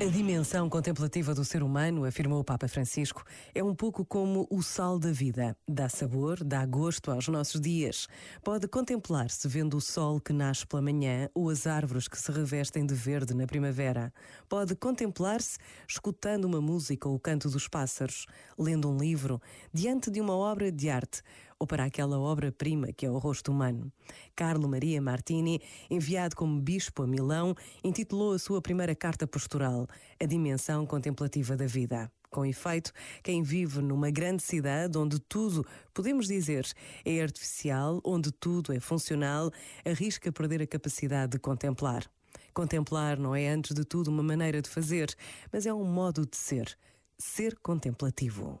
A dimensão contemplativa do ser humano, afirmou o Papa Francisco, é um pouco como o sal da vida. Dá sabor, dá gosto aos nossos dias. Pode contemplar-se vendo o sol que nasce pela manhã ou as árvores que se revestem de verde na primavera. Pode contemplar-se escutando uma música ou o canto dos pássaros, lendo um livro, diante de uma obra de arte ou para aquela obra-prima que é o rosto humano. Carlo Maria Martini, enviado como bispo a Milão, intitulou a sua primeira carta pastoral A Dimensão Contemplativa da Vida. Com efeito, quem vive numa grande cidade onde tudo, podemos dizer, é artificial, onde tudo é funcional, arrisca perder a capacidade de contemplar. Contemplar não é, antes de tudo, uma maneira de fazer, mas é um modo de ser. Ser contemplativo.